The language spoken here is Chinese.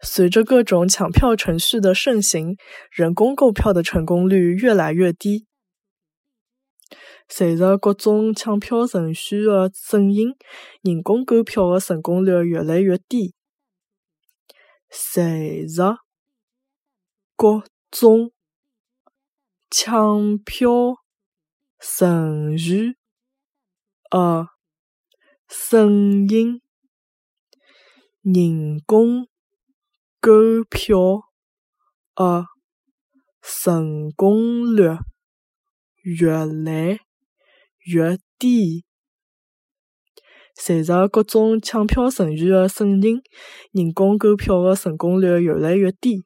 随着各种抢票程序的盛行，人工购票的成功率越来越低。随着各种抢票程序的盛行，人工购票的成功率越来越低。随着各种抢票程序的盛行，人工购票的成功率越来越低。随着各种抢票程序的盛行，人工购票的成功率越来越低。